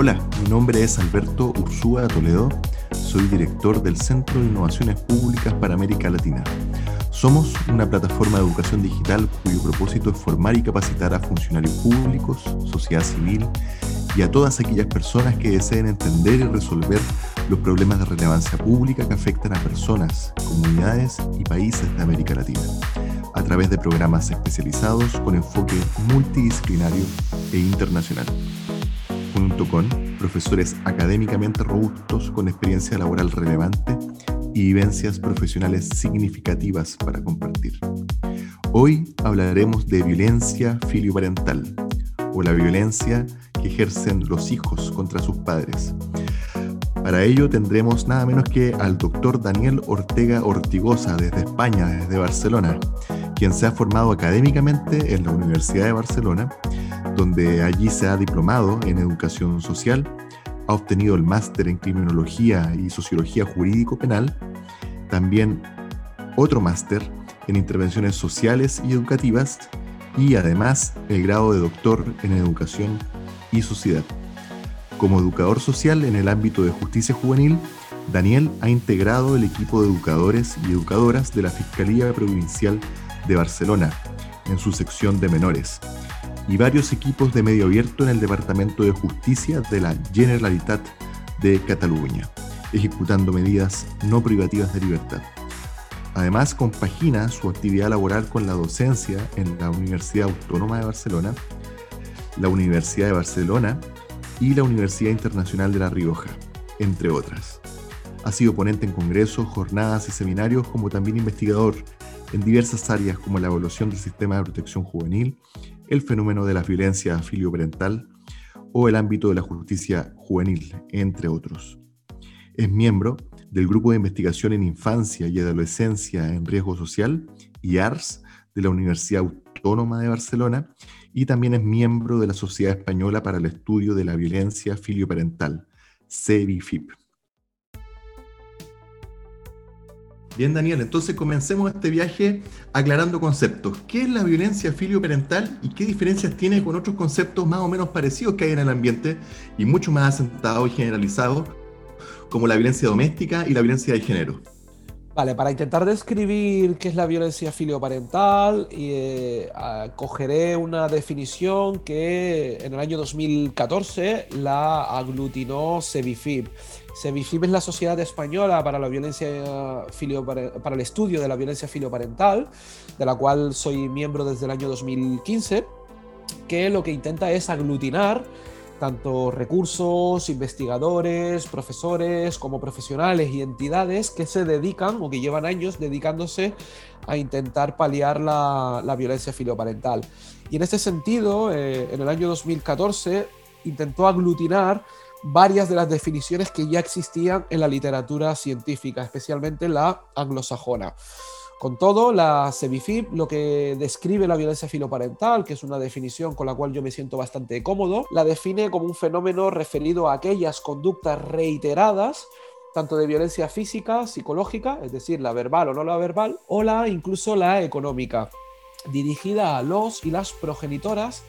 Hola, mi nombre es Alberto Ursúa Toledo, soy director del Centro de Innovaciones Públicas para América Latina. Somos una plataforma de educación digital cuyo propósito es formar y capacitar a funcionarios públicos, sociedad civil y a todas aquellas personas que deseen entender y resolver los problemas de relevancia pública que afectan a personas, comunidades y países de América Latina, a través de programas especializados con enfoque multidisciplinario e internacional, con profesores académicamente robustos con experiencia laboral relevante y vivencias profesionales significativas para compartir. Hoy hablaremos de violencia filioparental o la violencia que ejercen los hijos contra sus padres. Para ello tendremos nada menos que al doctor Daniel Ortega Ortigosa desde España, desde Barcelona, quien se ha formado académicamente en la Universidad de Barcelona, donde allí se ha diplomado en educación social, ha obtenido el máster en criminología y sociología jurídico-penal, también otro máster en intervenciones sociales y educativas y además el grado de doctor en educación y sociedad. Como educador social en el ámbito de justicia juvenil, Daniel ha integrado el equipo de educadores y educadoras de la Fiscalía Provincial de Barcelona en su sección de menores y varios equipos de medio abierto en el Departamento de Justicia de la Generalitat de Cataluña, ejecutando medidas no privativas de libertad. Además, compagina su actividad laboral con la docencia en la Universidad Autónoma de Barcelona la Universidad de Barcelona y la Universidad Internacional de La Rioja, entre otras. Ha sido ponente en congresos, jornadas y seminarios, como también investigador en diversas áreas como la evolución del sistema de protección juvenil, el fenómeno de la violencia filioparental o el ámbito de la justicia juvenil, entre otros. Es miembro del Grupo de Investigación en Infancia y Adolescencia en Riesgo Social, IARS, de la Universidad Autónoma de Barcelona y también es miembro de la Sociedad Española para el Estudio de la Violencia Filioparental, CEVIFIP. Bien, Daniel, entonces comencemos este viaje aclarando conceptos. ¿Qué es la violencia filioparental y qué diferencias tiene con otros conceptos más o menos parecidos que hay en el ambiente y mucho más asentados y generalizados, como la violencia doméstica y la violencia de género? Vale, para intentar describir qué es la violencia filioparental, eh, cogeré una definición que en el año 2014 la aglutinó Sevifib. Sevifib es la Sociedad Española para la violencia para el estudio de la violencia filioparental, de la cual soy miembro desde el año 2015, que lo que intenta es aglutinar tanto recursos, investigadores, profesores, como profesionales y entidades que se dedican o que llevan años dedicándose a intentar paliar la, violencia filioparental. Y en este sentido, eh, en el año 2014 intentó aglutinar varias de las definiciones que ya existían en la literatura científica, especialmente la anglosajona. Con todo, la CEVIFIP lo que describe la violencia filoparental, que es una definición con la cual yo me siento bastante cómodo, la define como un fenómeno referido a aquellas conductas reiteradas tanto de violencia física, psicológica, es decir, la verbal o no la verbal, o la incluso la económica, dirigida a los y las progenitoras,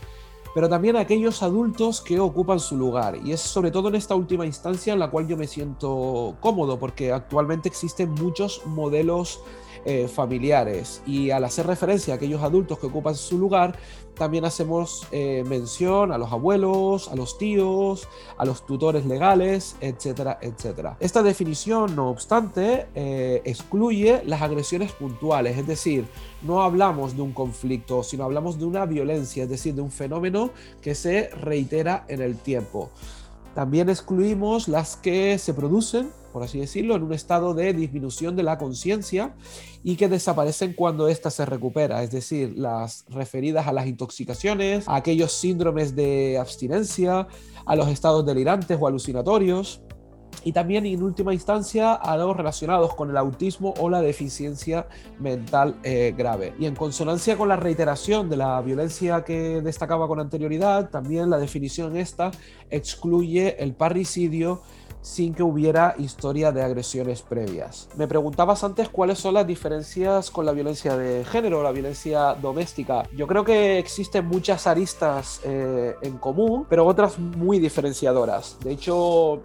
pero también aquellos adultos que ocupan su lugar. Y es sobre todo en esta última instancia en la cual yo me siento cómodo, porque actualmente existen muchos modelos eh, familiares. Y al hacer referencia a aquellos adultos que ocupan su lugar, también hacemos eh, mención a los abuelos, a los tíos, a los tutores legales, etcétera, etcétera. Esta definición, no obstante, eh, excluye las agresiones puntuales, es decir, no hablamos de un conflicto, sino hablamos de una violencia, es decir, de un fenómeno que se reitera en el tiempo. También excluimos las que se producen, por así decirlo, en un estado de disminución de la conciencia y que desaparecen cuando ésta se recupera, es decir, las referidas a las intoxicaciones, a aquellos síndromes de abstinencia, a los estados delirantes o alucinatorios, y también en última instancia a los relacionados con el autismo o la deficiencia mental eh, grave. Y en consonancia con la reiteración de la violencia que destacaba con anterioridad, también la definición esta excluye el parricidio sin que hubiera historia de agresiones previas. Me preguntabas antes cuáles son las diferencias con la violencia de género, la violencia doméstica. Yo creo que existen muchas aristas eh, en común, pero otras muy diferenciadoras. De hecho,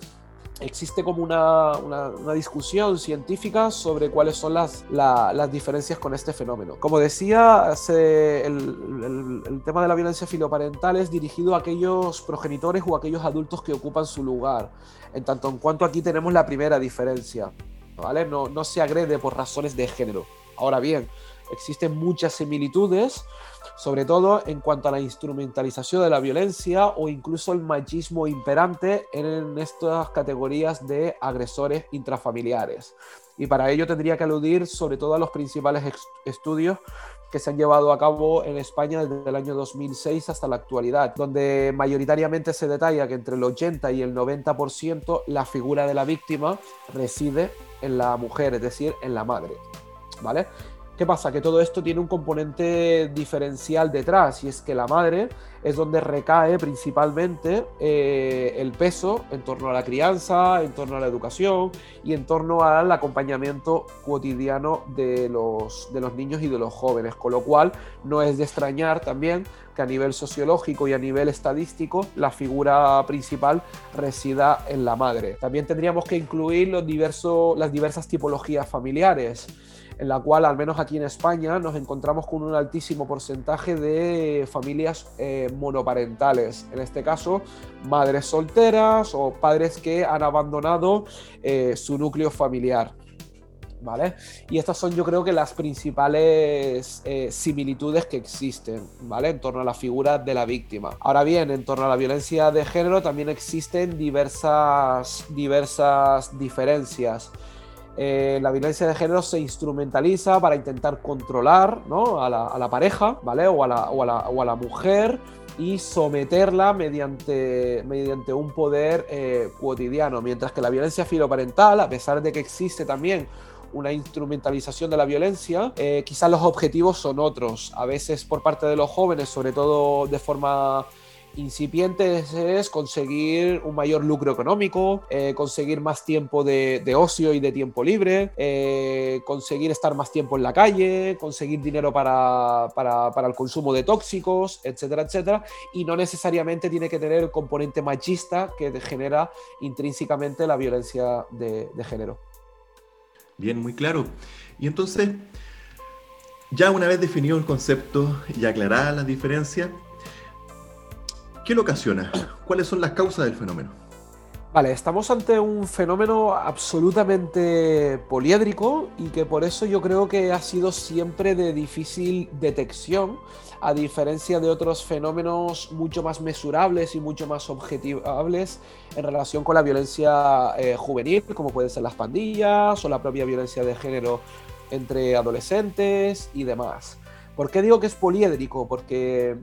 existe como una, discusión científica sobre cuáles son las, las, diferencias con este fenómeno. Como decía, el, el, tema de la violencia filoparental es dirigido a aquellos progenitores o aquellos adultos que ocupan su lugar, en tanto en cuanto aquí tenemos la primera diferencia, ¿vale? No, no se agrede por razones de género. Ahora bien, existen muchas similitudes sobre todo en cuanto a la instrumentalización de la violencia o incluso el machismo imperante en estas categorías de agresores intrafamiliares. Y para ello tendría que aludir sobre todo a los principales estudios que se han llevado a cabo en España desde el año 2006 hasta la actualidad, donde mayoritariamente se detalla que entre el 80 y el 90% la figura de la víctima reside en la mujer, es decir, en la madre. ¿Vale? ¿Qué pasa? Que todo esto tiene un componente diferencial detrás y es que la madre es donde recae principalmente eh, el peso en torno a la crianza, en torno a la educación y en torno al acompañamiento cotidiano de los, de los niños y de los jóvenes, con lo cual no es de extrañar también que a nivel sociológico y a nivel estadístico la figura principal resida en la madre. También tendríamos que incluir los diversos, las diversas tipologías familiares en la cual, al menos aquí en España, nos encontramos con un altísimo porcentaje de familias eh, monoparentales. En este caso, madres solteras o padres que han abandonado eh, su núcleo familiar. ¿Vale? Y estas son yo creo que las principales eh, similitudes que existen, ¿vale? En torno a la figura de la víctima. Ahora bien, en torno a la violencia de género también existen diversas, diversas diferencias. Eh, la violencia de género se instrumentaliza para intentar controlar a, la, pareja, ¿vale? O a la, mujer y someterla mediante, mediante un poder eh, cotidiano. Mientras que la violencia filoparental, a pesar de que existe también una instrumentalización de la violencia, eh, quizás los objetivos son otros. A veces por parte de los jóvenes, sobre todo de forma incipientes es conseguir un mayor lucro económico, eh, conseguir más tiempo de, ocio y de tiempo libre, eh, conseguir estar más tiempo en la calle, conseguir dinero para, el consumo de tóxicos, etcétera, etcétera. Y no necesariamente tiene que tener el componente machista que genera intrínsecamente la violencia de, de género. Bien, muy claro. Y entonces, ya una vez definido el concepto y aclarada las diferencias, ¿Qué lo ocasiona? ¿Cuáles son las causas del fenómeno? Vale, estamos ante un fenómeno absolutamente poliédrico y que por eso yo creo que ha sido siempre de difícil detección, a diferencia de otros fenómenos mucho más mesurables y mucho más objetivables en relación con la violencia eh, juvenil, como pueden ser las pandillas o la propia violencia de género entre adolescentes y demás. ¿Por qué digo que es poliédrico? Porque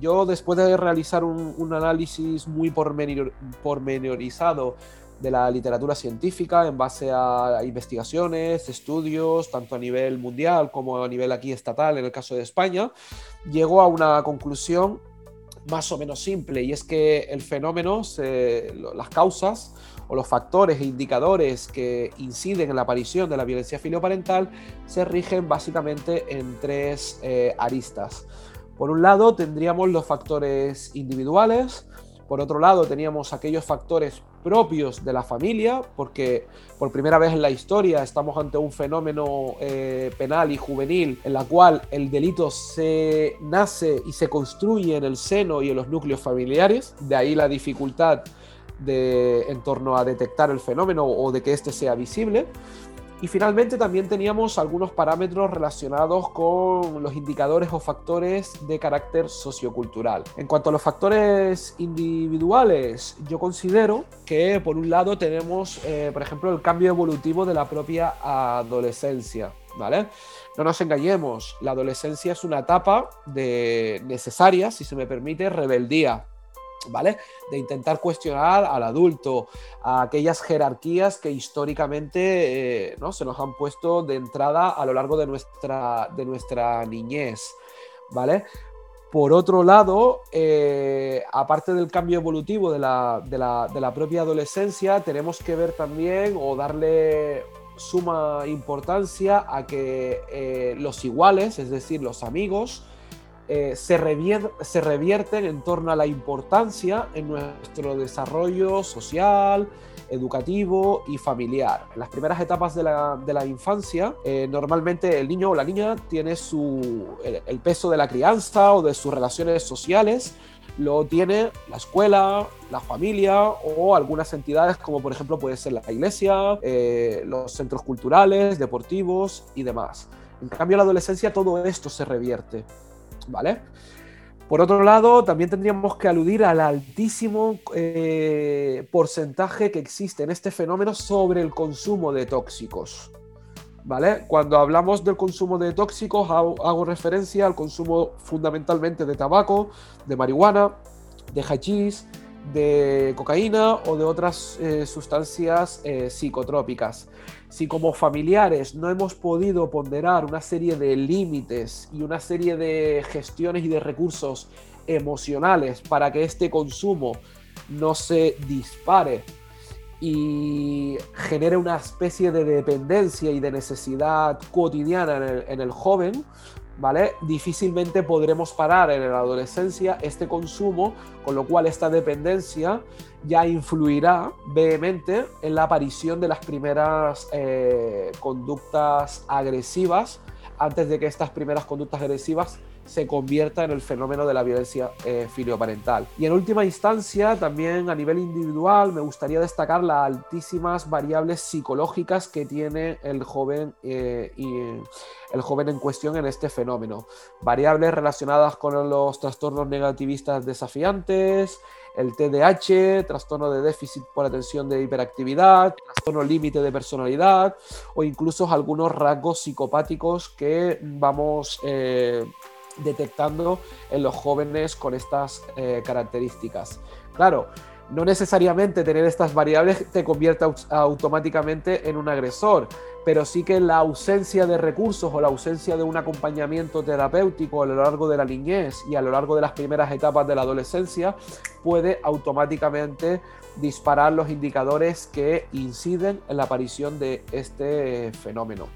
yo después de realizar un, análisis muy pormenorizado de la literatura científica en base a investigaciones, estudios, tanto a nivel mundial como a nivel aquí estatal, en el caso de España, llegó a una conclusión más o menos simple y es que el fenómeno, las causas o los factores e indicadores que inciden en la aparición de la violencia filioparental se rigen básicamente en tres eh, aristas. Por un lado tendríamos los factores individuales, por otro lado teníamos aquellos factores propios de la familia, porque por primera vez en la historia estamos ante un fenómeno eh, penal y juvenil en la cual el delito se nace y se construye en el seno y en los núcleos familiares, de ahí la dificultad de, en torno a detectar el fenómeno o de que éste sea visible. Y finalmente también teníamos algunos parámetros relacionados con los indicadores o factores de carácter sociocultural. En cuanto a los factores individuales, yo considero que por un lado tenemos, eh, por ejemplo, el cambio evolutivo de la propia adolescencia. ¿Vale? No nos engañemos, la adolescencia es una etapa de necesaria, si se me permite, rebeldía ¿vale? De intentar cuestionar al adulto, a aquellas jerarquías que históricamente eh, ¿no? se nos han puesto de entrada a lo largo de nuestra, de nuestra niñez, ¿vale? Por otro lado, eh, aparte del cambio evolutivo de la, de, la, de la, propia adolescencia, tenemos que ver también o darle suma importancia a que eh, los iguales, es decir, los amigos, eh, se, se, revierten en torno a la importancia en nuestro desarrollo social, educativo y familiar. En las primeras etapas de la, de la infancia, eh, normalmente el niño o la niña tiene su, el, peso de la crianza o de sus relaciones sociales, lo tiene la escuela, la familia o algunas entidades como por ejemplo puede ser la iglesia, eh, los centros culturales, deportivos y demás. En cambio, en la adolescencia todo esto se revierte. ¿Vale? Por otro lado, también tendríamos que aludir al altísimo eh, porcentaje que existe en este fenómeno sobre el consumo de tóxicos. ¿Vale? Cuando hablamos del consumo de tóxicos, hago, referencia al consumo fundamentalmente de tabaco, de marihuana, de hachís, de cocaína o de otras eh, sustancias eh, psicotrópicas. Si como familiares no hemos podido ponderar una serie de límites y una serie de gestiones y de recursos emocionales para que este consumo no se dispare y genere una especie de dependencia y de necesidad cotidiana en el, en el joven, ¿vale? Difícilmente podremos parar en la adolescencia este consumo, con lo cual esta dependencia ya influirá vehemente en la aparición de las primeras eh, conductas agresivas antes de que estas primeras conductas agresivas se convierta en el fenómeno de la violencia eh, filioparental. Y en última instancia, también a nivel individual, me gustaría destacar las altísimas variables psicológicas que tiene el joven, eh, y el joven en cuestión en este fenómeno. Variables relacionadas con los trastornos negativistas desafiantes, el TDAH, trastorno de déficit por atención de hiperactividad, trastorno límite de personalidad o incluso algunos rasgos psicopáticos que vamos eh, detectando en los jóvenes con estas eh, características. Claro, no necesariamente tener estas variables te convierte automáticamente en un agresor, pero sí que la ausencia de recursos o la ausencia de un acompañamiento terapéutico a lo largo de la niñez y a lo largo de las primeras etapas de la adolescencia puede automáticamente disparar los indicadores que inciden en la aparición de este fenómeno.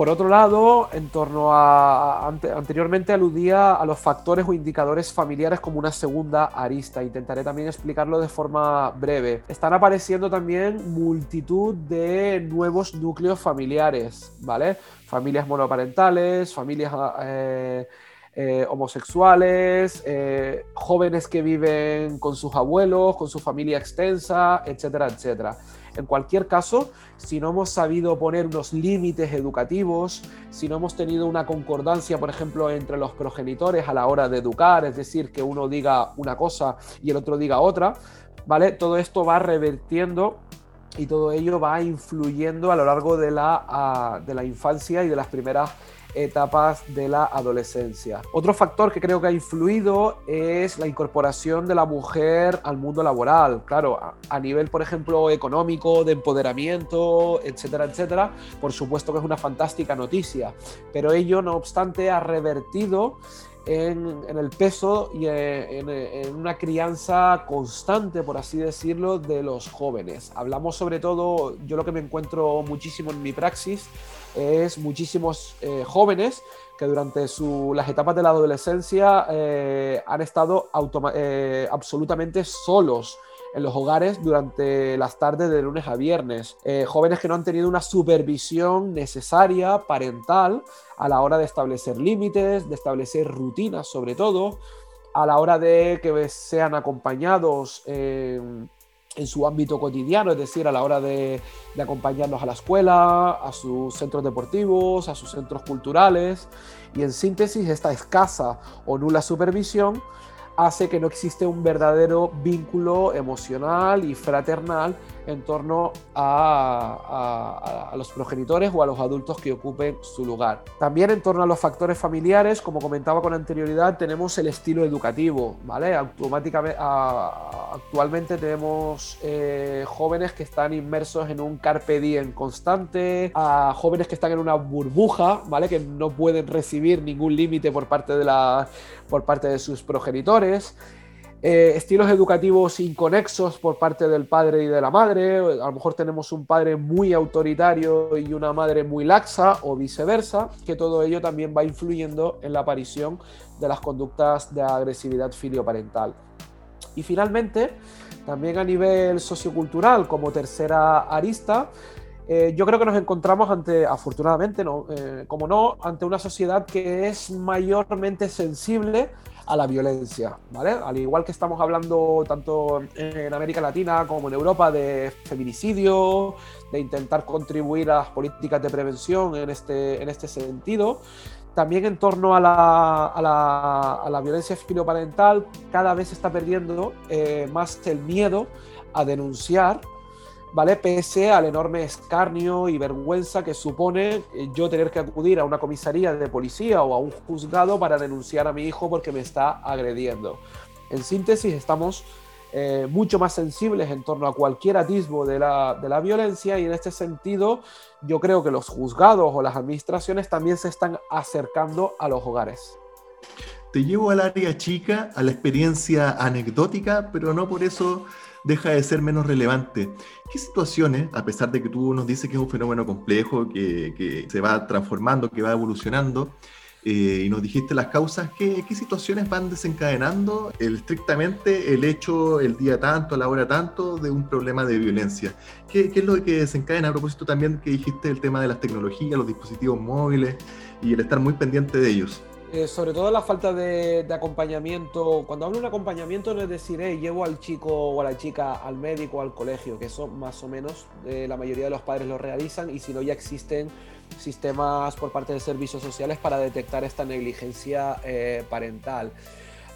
Por otro lado, en torno a, anteriormente aludía a los factores o indicadores familiares como una segunda arista. Intentaré también explicarlo de forma breve. Están apareciendo también multitud de nuevos núcleos familiares, ¿vale? Familias monoparentales, familias eh, eh, homosexuales, eh, jóvenes que viven con sus abuelos, con su familia extensa, etcétera, etcétera. En cualquier caso, si no hemos sabido poner unos límites educativos, si no hemos tenido una concordancia, por ejemplo, entre los progenitores a la hora de educar, es decir, que uno diga una cosa y el otro diga otra, ¿vale? Todo esto va revertiendo y todo ello va influyendo a lo largo de la, ah, de la infancia y de las primeras etapas de la adolescencia. Otro factor que creo que ha influido es la incorporación de la mujer al mundo laboral. Claro, a, nivel, por ejemplo, económico, de empoderamiento, etcétera, etcétera, por supuesto que es una fantástica noticia. Pero ello, no obstante, ha revertido en, el peso y en, una crianza constante, por así decirlo, de los jóvenes. Hablamos sobre todo, yo lo que me encuentro muchísimo en mi praxis es muchísimos eh, jóvenes que durante las etapas de la adolescencia eh, han estado eh, absolutamente solos en los hogares durante las tardes de lunes a viernes. jóvenes que no han tenido una supervisión necesaria, parental, a la hora de establecer límites, de establecer rutinas sobre todo, a la hora de que sean acompañados su ámbito cotidiano, es decir, a la hora de, acompañarnos a la escuela, a sus centros deportivos, a sus centros culturales, y en síntesis esta escasa o nula supervisión hace que no existe un verdadero vínculo emocional y fraternal en torno a, los progenitores o a los adultos que ocupen su lugar. También en torno a los factores familiares, como comentaba con anterioridad, tenemos el estilo educativo, ¿vale? Automáticamente, actualmente tenemos eh, jóvenes que están inmersos en un carpe diem constante, a jóvenes que están en una burbuja, ¿vale? Que no pueden recibir ningún límite por por parte de sus progenitores. Eh, estilos educativos inconexos por parte del padre y de la madre. A lo mejor tenemos un padre muy autoritario y una madre muy laxa o viceversa, que todo ello también va influyendo en la aparición de las conductas de agresividad filioparental. Y finalmente, también a nivel sociocultural, como tercera arista, eh, yo creo que nos encontramos ante, afortunadamente, no, eh, como no, ante una sociedad que es mayormente sensible a la violencia, ¿vale? Al igual que estamos hablando tanto en América Latina como en Europa de feminicidio, de intentar contribuir a las políticas de prevención en este, en este sentido, también en torno a la, a la, a la violencia filoparental cada vez se está perdiendo eh, más el miedo a denunciar ¿vale? Pese al enorme escarnio y vergüenza que supone eh, yo tener que acudir a una comisaría de policía o a un juzgado para denunciar a mi hijo porque me está agrediendo. En síntesis, estamos eh, mucho más sensibles en torno a cualquier atisbo de la, de la violencia y en este sentido yo creo que los juzgados o las administraciones también se están acercando a los hogares. Te llevo al área chica, a la experiencia anecdótica, pero no por eso deja de ser menos relevante. ¿Qué situaciones, a pesar de que tú nos dices que es un fenómeno complejo, que, se va transformando, que va evolucionando, eh, y nos dijiste las causas, ¿qué, situaciones van desencadenando estrictamente el hecho, el día tanto, la hora tanto, de un problema de violencia? ¿Qué, ¿Qué, es lo que desencadena a propósito también que dijiste el tema de las tecnologías, los dispositivos móviles y el estar muy pendiente de ellos? Eh, sobre todo la falta de, acompañamiento. Cuando hablo de un acompañamiento no es decir, llevo al chico o a la chica al médico o al colegio, que eso más o menos eh, la mayoría de los padres lo realizan y si no ya existen sistemas por parte de servicios sociales para detectar esta negligencia eh, parental.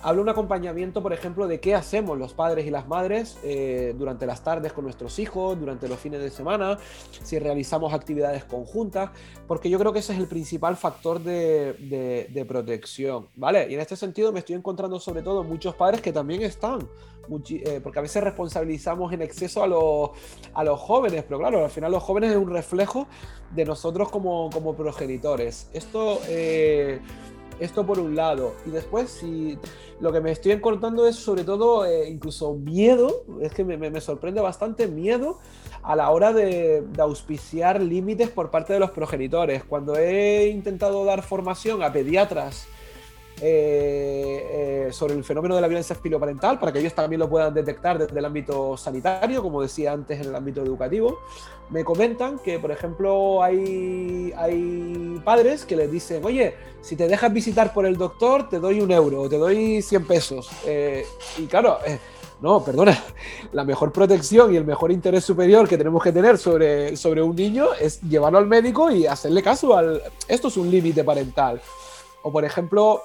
Hablo un acompañamiento, por ejemplo, de qué hacemos los padres y las madres eh, durante las tardes con nuestros hijos, durante los fines de semana, si realizamos actividades conjuntas, porque yo creo que ese es el principal factor de, protección, ¿vale? Y en este sentido me estoy encontrando sobre todo muchos padres que también están, eh, porque a veces responsabilizamos en exceso a los, a los jóvenes, pero claro, al final los jóvenes es un reflejo de nosotros como, como progenitores. Esto... Eh, esto por un lado. Y después, si lo que me estoy encontrando es sobre todo eh, incluso miedo, es que me, sorprende bastante miedo a la hora de, auspiciar límites por parte de los progenitores. Cuando he intentado dar formación a pediatras eh, eh, sobre el fenómeno de la violencia filoparental para que ellos también lo puedan detectar desde el ámbito sanitario, como decía antes en el ámbito educativo. Me comentan que, por ejemplo, hay, hay padres que les dicen, oye, si te dejas visitar por el doctor, te doy un euro te doy 100 pesos. Eh, y claro, no, perdona, la mejor protección y el mejor interés superior que tenemos que tener sobre, sobre un niño es llevarlo al médico y hacerle caso al... Esto es un límite parental. O por ejemplo,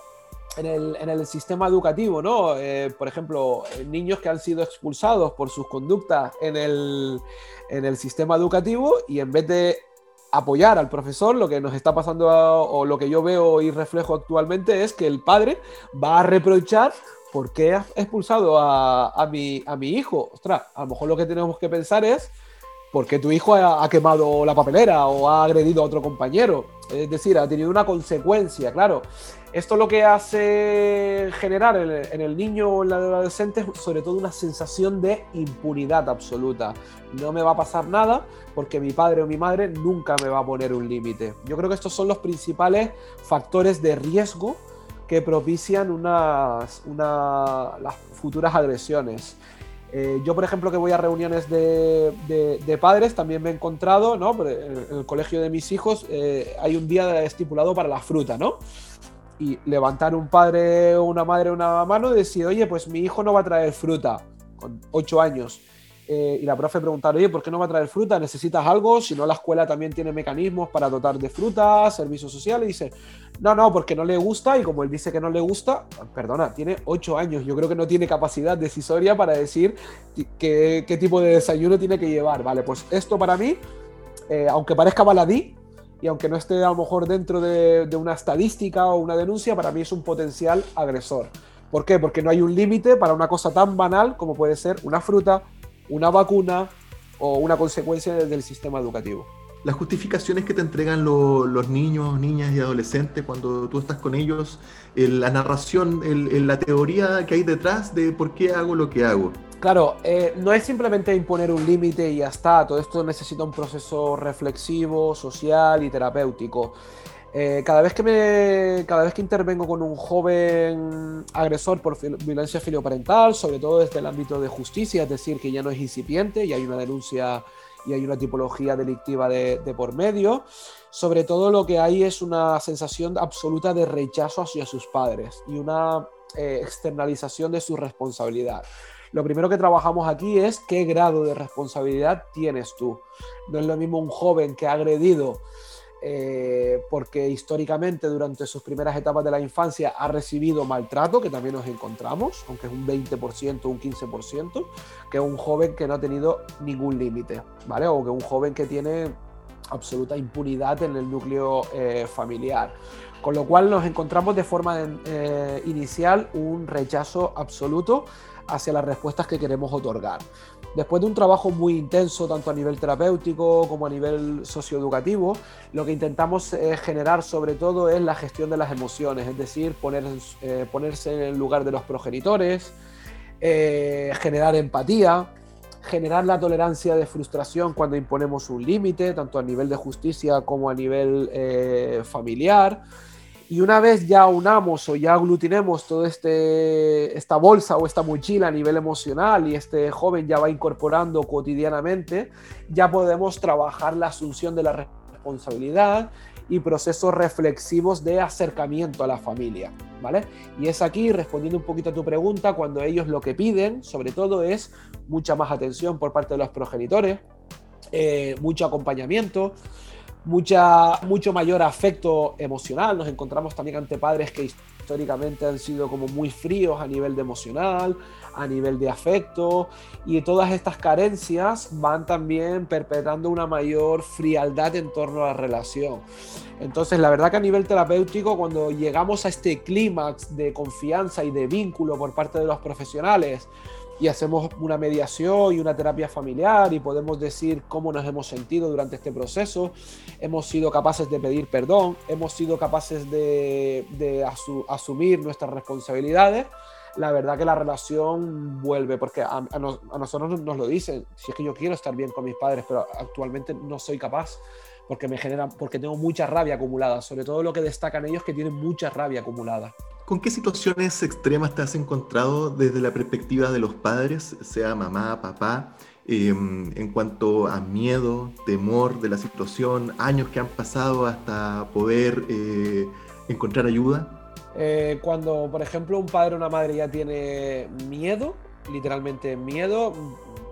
en el, sistema educativo, ¿no? Eh, por ejemplo, niños que han sido expulsados por sus conductas en el, en el sistema educativo y en vez de apoyar al profesor, lo que nos está pasando o lo que yo veo y reflejo actualmente es que el padre va a reprochar por qué ha expulsado a, a, mi, a mi hijo. Ostras, a lo mejor lo que tenemos que pensar es porque tu hijo ha, quemado la papelera o ha agredido a otro compañero. Es decir, ha tenido una consecuencia, claro. Esto lo que hace generar en el, niño o en la adolescente es sobre todo una sensación de impunidad absoluta. No me va a pasar nada porque mi padre o mi madre nunca me va a poner un límite. Yo creo que estos son los principales factores de riesgo que propician unas, las futuras agresiones. Eh, yo, por ejemplo, que voy a reuniones de, padres, también me he encontrado, ¿no? En el colegio de mis hijos eh, hay un día estipulado para la fruta, ¿no? Y levantar un padre o una madre una mano y decir, oye, pues mi hijo no va a traer fruta con 8 años. eh, y la profe preguntar, oye, ¿por qué no va a traer fruta? ¿Necesitas algo? Si no, la escuela también tiene mecanismos para dotar de fruta, servicios sociales. Y dice, no, no, porque no le gusta. Y como él dice que no le gusta, perdona, tiene ocho años. Yo creo que no tiene capacidad decisoria para decir qué, qué tipo de desayuno tiene que llevar. Vale, pues esto para mí, eh, aunque parezca baladí, y aunque no esté a lo mejor dentro de, una estadística o una denuncia, para mí es un potencial agresor. ¿Por qué? Porque no hay un límite para una cosa tan banal como puede ser una fruta, una vacuna o una consecuencia del sistema educativo. Las justificaciones que te entregan los niños, niñas y adolescentes cuando tú estás con ellos, la narración, la teoría que hay detrás de por qué hago lo que hago. Claro, eh, no es simplemente imponer un límite y ya está, todo esto necesita un proceso reflexivo, social y terapéutico. Eh, cada, vez que me, cada vez que intervengo con un joven agresor por violencia filioparental, sobre todo desde el ámbito de justicia, es decir, que ya no es incipiente y hay una denuncia y hay una tipología delictiva de, por medio, sobre todo lo que hay es una sensación absoluta de rechazo hacia sus padres y una eh, externalización de su responsabilidad. Lo primero que trabajamos aquí es qué grado de responsabilidad tienes tú. No es lo mismo un joven que ha agredido eh, porque históricamente durante sus primeras etapas de la infancia ha recibido maltrato, que también nos encontramos, aunque es un 20%, un 15%, que un joven que no ha tenido ningún límite, ¿vale? O que un joven que tiene absoluta impunidad en el núcleo eh, familiar. Con lo cual nos encontramos de forma eh, inicial un rechazo absoluto hacia las respuestas que queremos otorgar. Después de un trabajo muy intenso, tanto a nivel terapéutico como a nivel socioeducativo, lo que intentamos eh, generar sobre todo es la gestión de las emociones, es decir, eh, ponerse en el lugar de los progenitores, eh, generar empatía, generar la tolerancia de frustración cuando imponemos un límite, tanto a nivel de justicia como a nivel familiar y una vez ya unamos o ya aglutinemos toda este, esta bolsa o esta mochila a nivel emocional y este joven ya va incorporando cotidianamente, ya podemos trabajar la asunción de la responsabilidad y procesos reflexivos de acercamiento a la familia, ¿vale? Y es aquí, respondiendo un poquito a tu pregunta, cuando ellos lo que piden, sobre todo, es mucha más atención por parte de los progenitores, eh, mucho acompañamiento, mucha, mucho mayor afecto emocional. Nos encontramos también ante padres que históricamente han sido como muy fríos a nivel de emocional, a nivel de afecto, y todas estas carencias van también perpetrando una mayor frialdad en torno a la relación. Entonces, la verdad que a nivel terapéutico, cuando llegamos a este clímax de confianza y de vínculo por parte de los profesionales, y hacemos una mediación y una terapia familiar y podemos decir cómo nos hemos sentido durante este proceso, hemos sido capaces de pedir perdón, hemos sido capaces de, asumir nuestras responsabilidades, la verdad que la relación vuelve, porque a, nosotros nos lo dicen, si es que yo quiero estar bien con mis padres, pero actualmente no soy capaz porque me generan, porque tengo mucha rabia acumulada, sobre todo lo que destacan ellos que tienen mucha rabia acumulada. ¿Con qué situaciones extremas te has encontrado desde la perspectiva de los padres, sea mamá, papá, em, en cuanto a miedo, temor de la situación, años que han pasado hasta poder eh, encontrar ayuda? Eh, cuando, por ejemplo, un padre o una madre ya tiene miedo, literalmente miedo,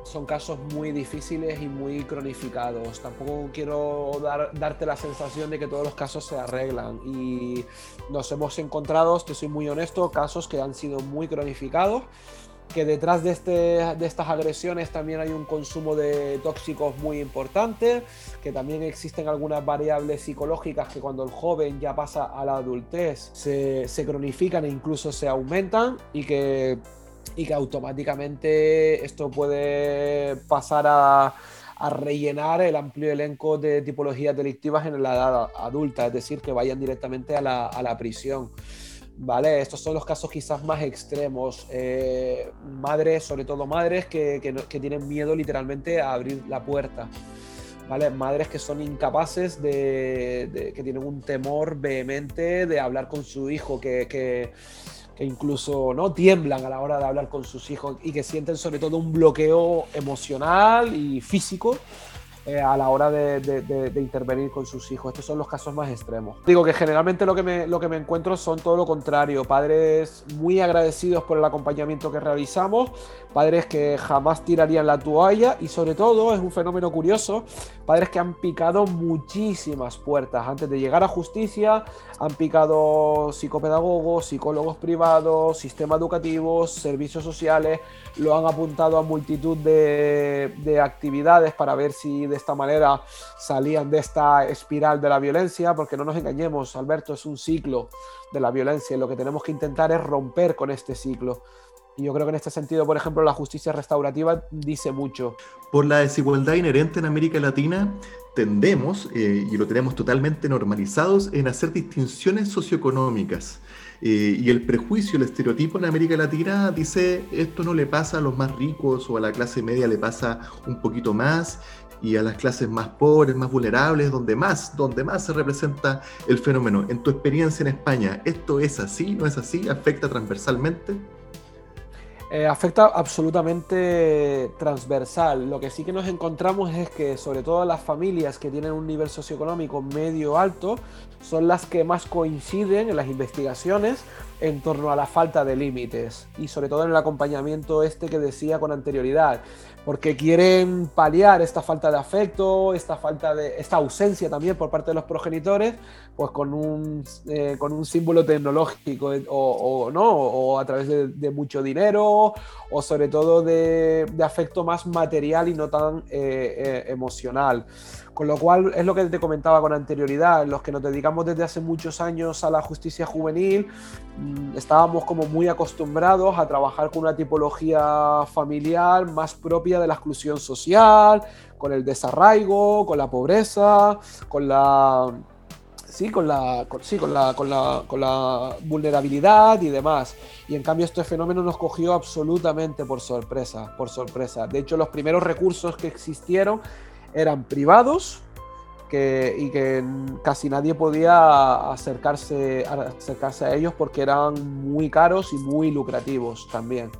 son casos muy difíciles y muy cronificados. Tampoco quiero dar, darte la sensación de que todos los casos se arreglan. Y nos hemos encontrado, te soy muy honesto, casos que han sido muy cronificados, que detrás de, este, de estas agresiones también hay un consumo de tóxicos muy importante, que también existen algunas variables psicológicas que cuando el joven ya pasa a la adultez se, se cronifican e incluso se aumentan y que y que automáticamente esto puede pasar a, rellenar el amplio elenco de tipologías delictivas en la edad adulta, es decir, que vayan directamente a la, prisión. ¿Vale? Estos son los casos quizás más extremos. Eh, madres, sobre todo madres, que, tienen miedo literalmente a abrir la puerta. ¿Vale? Madres que son incapaces de, que tienen un temor vehemente de hablar con su hijo, que, que que incluso no tiemblan a la hora de hablar con sus hijos y que sienten sobre todo un bloqueo emocional y físico eh, a la hora de, intervenir con sus hijos. Estos son los casos más extremos. Digo que generalmente lo que, me, encuentro son todo lo contrario, padres muy agradecidos por el acompañamiento que realizamos, padres que jamás tirarían la toalla y sobre todo, es un fenómeno curioso, padres que han picado muchísimas puertas antes de llegar a justicia, han picado psicopedagogos, psicólogos privados, sistemas educativos, servicios sociales, lo han apuntado a multitud de, de actividades para ver si esta manera salían de esta espiral de la violencia, porque no nos engañemos, Alberto, es un ciclo de la violencia y lo que tenemos que intentar es romper con este ciclo. Y yo creo que en este sentido, por ejemplo, la justicia restaurativa dice mucho. Por la desigualdad inherente en América Latina, tendemos, eh, y lo tenemos totalmente normalizados, en hacer distinciones socioeconómicas. Eh, y el prejuicio, el estereotipo en América Latina dice esto no le pasa a los más ricos o a la clase media le pasa un poquito más y a las clases más pobres, más vulnerables, donde más, donde más se representa el fenómeno. En tu experiencia en España, ¿esto es así? ¿No es así? ¿Afecta transversalmente? Eh, afecta absolutamente transversal. Lo que sí que nos encontramos es que sobre todo las familias que tienen un nivel socioeconómico medio alto son las que más coinciden en las investigaciones en torno a la falta de límites y sobre todo en el acompañamiento este que decía con anterioridad porque quieren paliar esta falta de afecto, esta falta de esta ausencia también por parte de los progenitores, pues con un, eh, con un símbolo tecnológico eh, o, no o a través de, mucho dinero o sobre todo de, afecto más material y no tan eh, emocional. Con lo cual es lo que te comentaba con anterioridad, los que nos dedicamos desde hace muchos años a la justicia juvenil, mm, estábamos como muy acostumbrados a trabajar con una tipología familiar más propia de la exclusión social, con el desarraigo, con la pobreza, con la sí, con la, sí, con la, con la, con la vulnerabilidad y demás. Y en cambio este fenómeno nos cogió absolutamente por sorpresa, por sorpresa. De hecho, los primeros recursos que existieron eran privados que, y que casi nadie podía acercarse, acercarse a ellos porque eran muy caros y muy lucrativos también.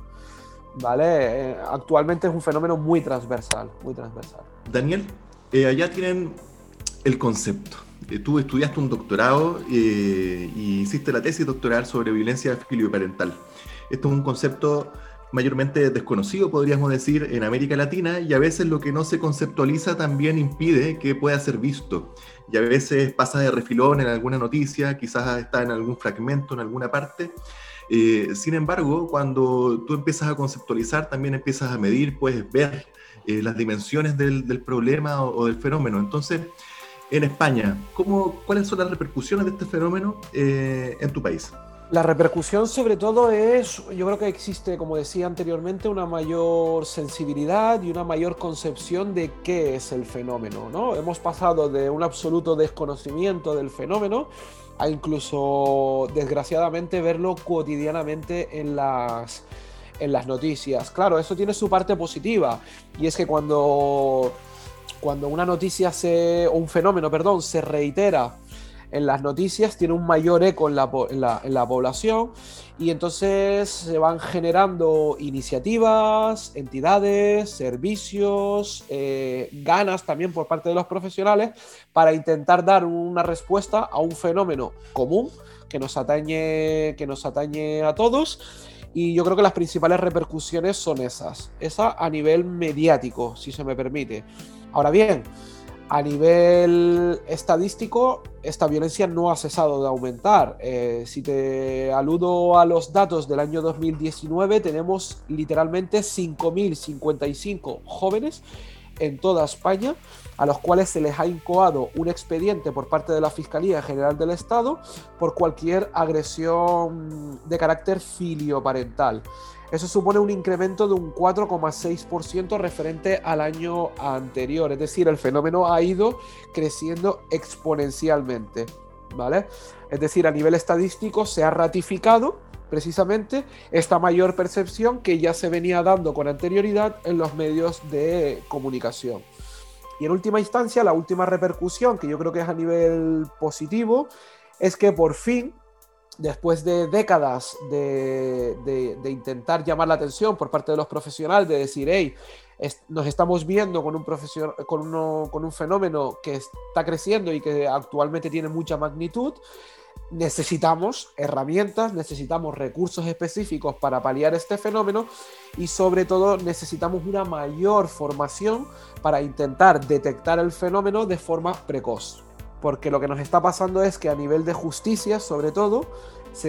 ¿Vale? Eh, actualmente es un fenómeno muy transversal, muy transversal. Daniel, eh, allá tienen el concepto. Eh, tú estudiaste un doctorado y hiciste la tesis doctoral sobre violencia parental. Esto es un concepto mayormente desconocido, podríamos decir, en América Latina y a veces lo que no se conceptualiza también impide que pueda ser visto. Y a veces pasa de refilón en alguna noticia, quizás está en algún fragmento, en alguna parte. Eh, sin embargo, cuando tú empiezas a conceptualizar, también empiezas a medir, puedes ver eh, las dimensiones del, problema o, del fenómeno. Entonces, en España, ¿cómo, ¿cuáles son las repercusiones de este fenómeno eh, en tu país? La repercusión sobre todo es, yo creo que existe, como decía anteriormente, una mayor sensibilidad y una mayor concepción de qué es el fenómeno. ¿no? Hemos pasado de un absoluto desconocimiento del fenómeno a incluso, desgraciadamente, verlo cotidianamente en las, en las noticias. Claro, eso tiene su parte positiva y es que cuando, cuando una noticia se, o un fenómeno, perdón, se reitera, en las noticias tiene un mayor eco en la, población y entonces se van generando iniciativas, entidades, servicios, eh, ganas también por parte de los profesionales para intentar dar una respuesta a un fenómeno común que nos atañe, que nos atañe a todos. Y yo creo que las principales repercusiones son esas. Esa a nivel mediático, si se me permite. Ahora bien, a nivel estadístico, esta violencia no ha cesado de aumentar. Eh, si te aludo a los datos del año 2019, tenemos literalmente 5.055 jóvenes en toda España a los cuales se les ha incoado un expediente por parte de la Fiscalía General del Estado por cualquier agresión de carácter filioparental. Eso supone un incremento de un 4,6% referente al año anterior. Es decir, el fenómeno ha ido creciendo exponencialmente. ¿Vale? Es decir, a nivel estadístico se ha ratificado precisamente esta mayor percepción que ya se venía dando con anterioridad en los medios de comunicación. Y en última instancia, la última repercusión, que yo creo que es a nivel positivo, es que por fin después de décadas de, intentar llamar la atención por parte de los profesionales, de decir, hey, nos estamos viendo con un, con, con un fenómeno que está creciendo y que actualmente tiene mucha magnitud, necesitamos herramientas, necesitamos recursos específicos para paliar este fenómeno y sobre todo necesitamos una mayor formación para intentar detectar el fenómeno de forma precoz. Porque lo que nos está pasando es que a nivel de justicia, sobre todo,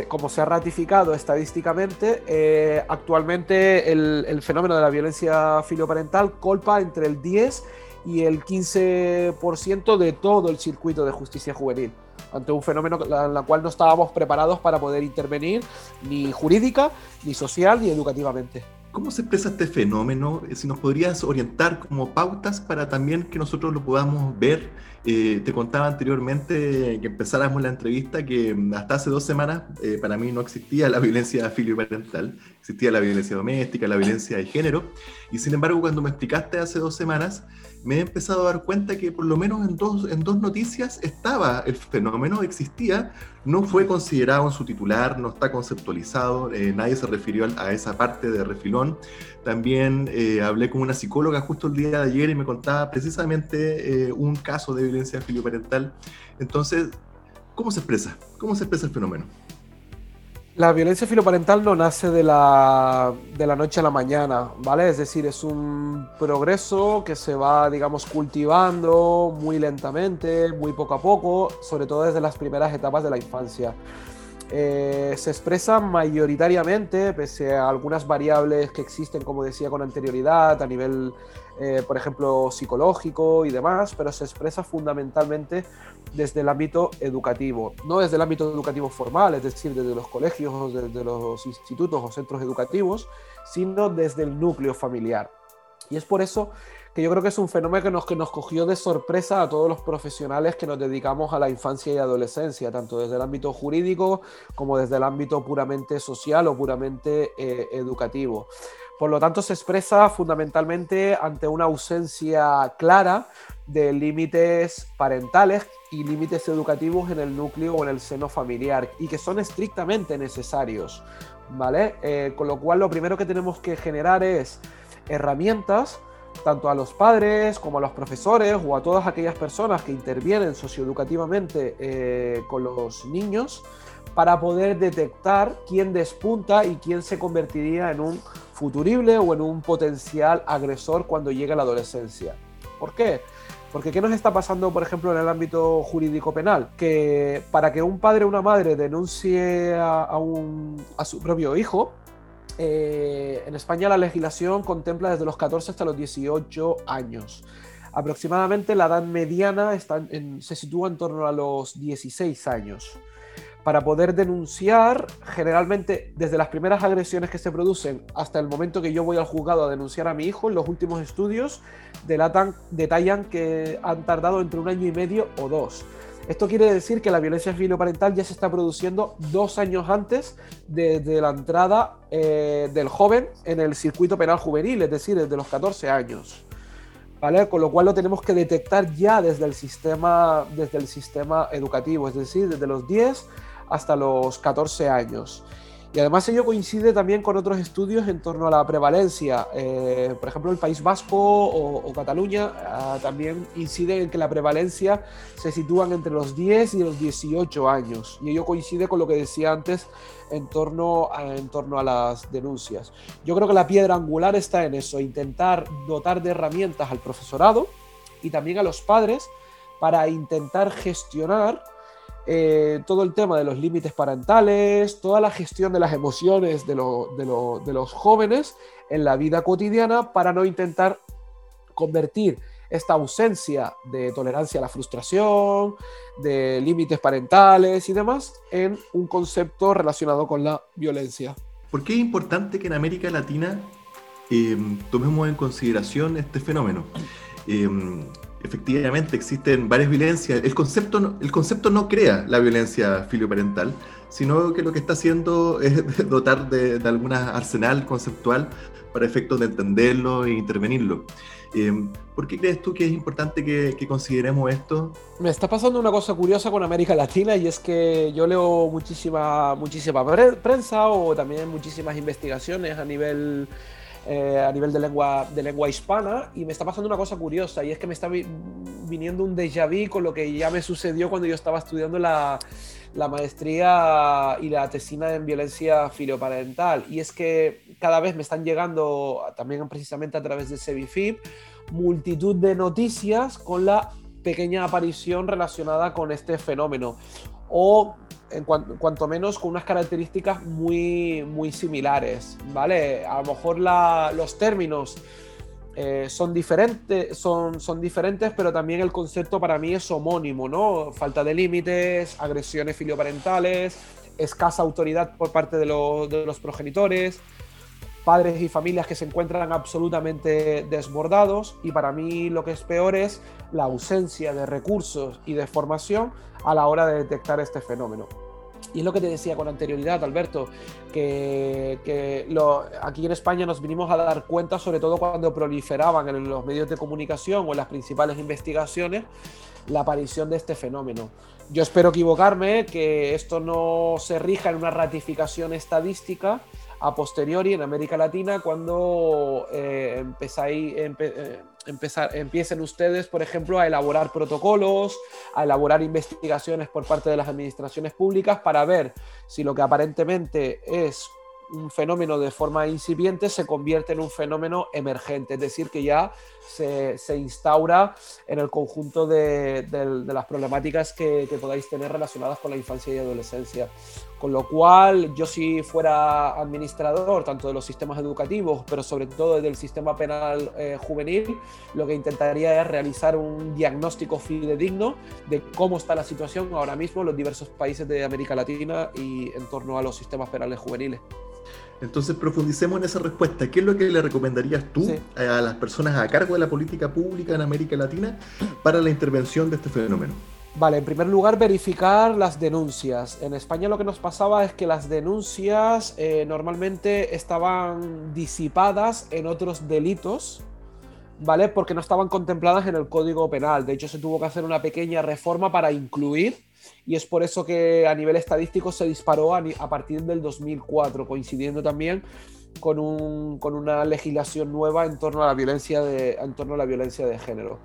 como se ha ratificado estadísticamente, eh, actualmente el, fenómeno de la violencia filioparental colpa entre el 10 y el 15% de todo el circuito de justicia juvenil, ante un fenómeno en el cual no estábamos preparados para poder intervenir ni jurídica, ni social, ni educativamente. ¿Cómo se expresa este fenómeno? Si nos podrías orientar como pautas para también que nosotros lo podamos ver. Eh, te contaba anteriormente que empezáramos la entrevista que hasta hace dos semanas eh, para mí no existía la violencia filioparental, existía la violencia doméstica, la violencia de género. Y sin embargo, cuando me explicaste hace dos semanas, me he empezado a dar cuenta que por lo menos en dos, en dos noticias estaba el fenómeno, existía, no fue considerado en su titular, no está conceptualizado, eh, nadie se refirió a esa parte de refilón. También eh, hablé con una psicóloga justo el día de ayer y me contaba precisamente eh, un caso de violencia filioparental. Entonces, ¿cómo se expresa? ¿Cómo se expresa el fenómeno? La violencia filoparental no nace de la, de la noche a la mañana, ¿vale? Es decir, es un progreso que se va, digamos, cultivando muy lentamente, muy poco a poco, sobre todo desde las primeras etapas de la infancia. Eh, se expresa mayoritariamente, pese a algunas variables que existen, como decía con anterioridad, a nivel, eh, por ejemplo, psicológico y demás, pero se expresa fundamentalmente desde el ámbito educativo, no desde el ámbito educativo formal, es decir, desde los colegios, desde los institutos o centros educativos, sino desde el núcleo familiar. Y es por eso que yo creo que es un fenómeno que nos, que nos cogió de sorpresa a todos los profesionales que nos dedicamos a la infancia y adolescencia, tanto desde el ámbito jurídico como desde el ámbito puramente social o puramente eh, educativo. Por lo tanto, se expresa fundamentalmente ante una ausencia clara de límites parentales y límites educativos en el núcleo o en el seno familiar y que son estrictamente necesarios, ¿vale? Eh, con lo cual lo primero que tenemos que generar es herramientas tanto a los padres como a los profesores o a todas aquellas personas que intervienen socioeducativamente eh, con los niños para poder detectar quién despunta y quién se convertiría en un futurible o en un potencial agresor cuando llegue a la adolescencia. ¿Por qué? Porque ¿qué nos está pasando, por ejemplo, en el ámbito jurídico penal? Que para que un padre o una madre denuncie a, su propio hijo, eh, en España la legislación contempla desde los 14 hasta los 18 años. Aproximadamente la edad mediana se sitúa en torno a los 16 años para poder denunciar, generalmente desde las primeras agresiones que se producen hasta el momento que yo voy al juzgado a denunciar a mi hijo, los últimos estudios delatan, detallan que han tardado entre un año y medio o dos. Esto quiere decir que la violencia filioparental ya se está produciendo dos años antes de, la entrada eh, del joven en el circuito penal juvenil, es decir, desde los 14 años. ¿Vale? Con lo cual lo tenemos que detectar ya desde el sistema, desde el sistema educativo, es decir, desde los 10 hasta los 14 años. Y además ello coincide también con otros estudios en torno a la prevalencia. Eh, por ejemplo, el País Vasco o, Cataluña ah, también incide en que la prevalencia se sitúan entre los 10 y los 18 años. Y ello coincide con lo que decía antes en torno en torno a las denuncias. Yo creo que la piedra angular está en eso, intentar dotar de herramientas al profesorado y también a los padres para intentar gestionar eh, todo el tema de los límites parentales, toda la gestión de las emociones de, los jóvenes en la vida cotidiana para no intentar convertir esta ausencia de tolerancia a la frustración, de límites parentales y demás, en un concepto relacionado con la violencia. ¿Por qué es importante que en América Latina eh, tomemos en consideración este fenómeno? Eh, efectivamente existen varias violencias. El concepto, no, el concepto no crea la violencia filioparental, sino que lo que está haciendo es dotar de, de algún arsenal conceptual para efectos de entenderlo e intervenirlo. Em, ¿Por qué crees tú que es importante que, que, consideremos esto? Me está pasando una cosa curiosa con América Latina y es que yo leo muchísima, muchísima prensa o también muchísimas investigaciones a nivel eh, a nivel de lengua, de lengua hispana y me está pasando una cosa curiosa y es que me está viniendo un déjà vu con lo que ya me sucedió cuando yo estaba estudiando la, la maestría y la tesina en violencia filioparental. Y es que cada vez me están llegando también precisamente a través de Sevifib multitud de noticias con la pequeña aparición relacionada con este fenómeno. O en cuanto menos con unas características muy, muy similares, ¿vale? A lo mejor los términos eh, son, diferentes, son, son diferentes, pero también el concepto para mí es homónimo, ¿no? Falta de límites, agresiones filioparentales, escasa autoridad por parte de, de los progenitores, padres y familias que se encuentran absolutamente desbordados y para mí lo que es peor es la ausencia de recursos y de formación a la hora de detectar este fenómeno. Y es lo que te decía con anterioridad, Alberto, que, aquí en España nos vinimos a dar cuenta, sobre todo cuando proliferaban en los medios de comunicación o en las principales investigaciones, la aparición de este fenómeno. Yo espero equivocarme, que esto no se rija en una ratificación estadística, a posteriori en América Latina cuando eh, eh, empiecen ustedes, por ejemplo, a elaborar protocolos, a elaborar investigaciones por parte de las administraciones públicas para ver si lo que aparentemente es un fenómeno de forma incipiente se convierte en un fenómeno emergente, es decir, que ya se, instaura en el conjunto de, las problemáticas que, podáis tener relacionadas con la infancia y adolescencia. Con lo cual, yo si fuera administrador tanto de los sistemas educativos, pero sobre todo del sistema penal eh, juvenil, lo que intentaría es realizar un diagnóstico fidedigno de cómo está la situación ahora mismo en los diversos países de América Latina y en torno a los sistemas penales juveniles. Entonces profundicemos en esa respuesta. ¿Qué es lo que le recomendarías tú a las personas a cargo de la política pública en América Latina para la intervención de este fenómeno? Vale, en primer lugar, verificar las denuncias. En España lo que nos pasaba es que las denuncias eh, normalmente estaban disipadas en otros delitos, ¿vale? Porque no estaban contempladas en el Código Penal. De hecho, se tuvo que hacer una pequeña reforma para incluir, y es por eso que a nivel estadístico se disparó a, partir del 2004, coincidiendo también con, un, con, una legislación nueva en torno a la violencia de, en torno a la violencia de género.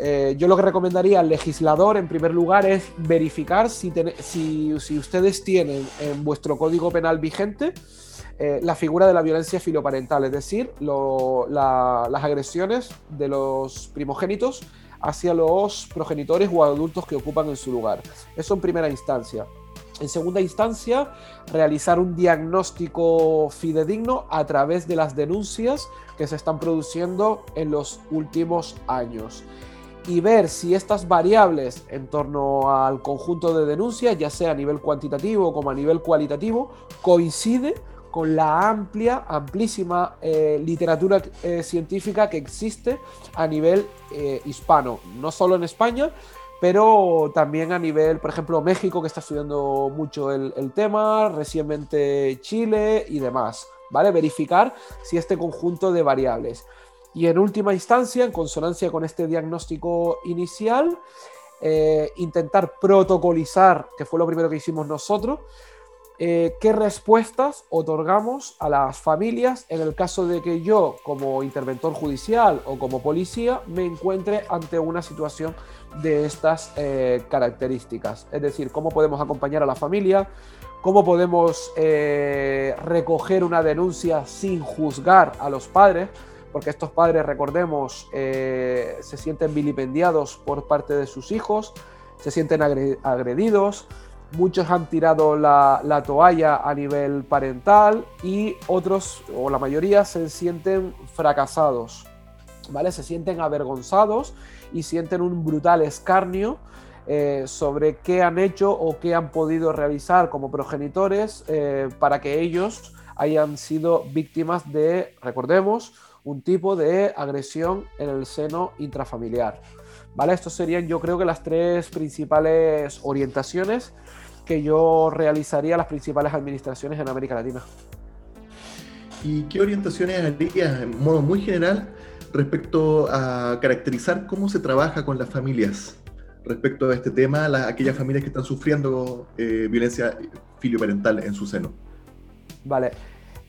Eh, yo lo que recomendaría al legislador, en primer lugar, es verificar si, si, ustedes tienen en vuestro código penal vigente eh, la figura de la violencia filoparental, es decir, las agresiones de los primogénitos hacia los progenitores o adultos que ocupan en su lugar. Eso en primera instancia. En segunda instancia, realizar un diagnóstico fidedigno a través de las denuncias que se están produciendo en los últimos años y ver si estas variables en torno al conjunto de denuncias, ya sea a nivel cuantitativo como a nivel cualitativo, coincide con la amplia, amplísima eh, literatura eh, científica que existe a nivel eh, hispano, no solo en España, pero también a nivel, por ejemplo, México, que está estudiando mucho el, el tema, recientemente Chile y demás, ¿vale? Verificar si este conjunto de variables y en última instancia, en consonancia con este diagnóstico inicial, intentar protocolizar, que fue lo primero que hicimos nosotros, eh, qué respuestas otorgamos a las familias en el caso de que yo, como interventor judicial o como policía, me encuentre ante una situación de estas eh, características. Es decir, cómo podemos acompañar a la familia, cómo podemos recoger una denuncia sin juzgar a los padres, porque estos padres, recordemos, eh, se sienten vilipendiados por parte de sus hijos, se sienten agredidos, muchos han tirado la, toalla a nivel parental y otros, o la mayoría, se sienten fracasados, ¿vale? Se sienten avergonzados y sienten un brutal escarnio eh, sobre qué han hecho o qué han podido realizar como progenitores eh, para que ellos hayan sido víctimas de, recordemos, un tipo de agresión en el seno intrafamiliar. ¿Vale? Estos serían yo creo que las tres principales orientaciones que yo realizaría a las principales administraciones en América Latina. ¿Y qué orientaciones harías en modo muy general respecto a caracterizar cómo se trabaja con las familias respecto a este tema, aquellas familias que están sufriendo eh, violencia filioparental en su seno? Vale,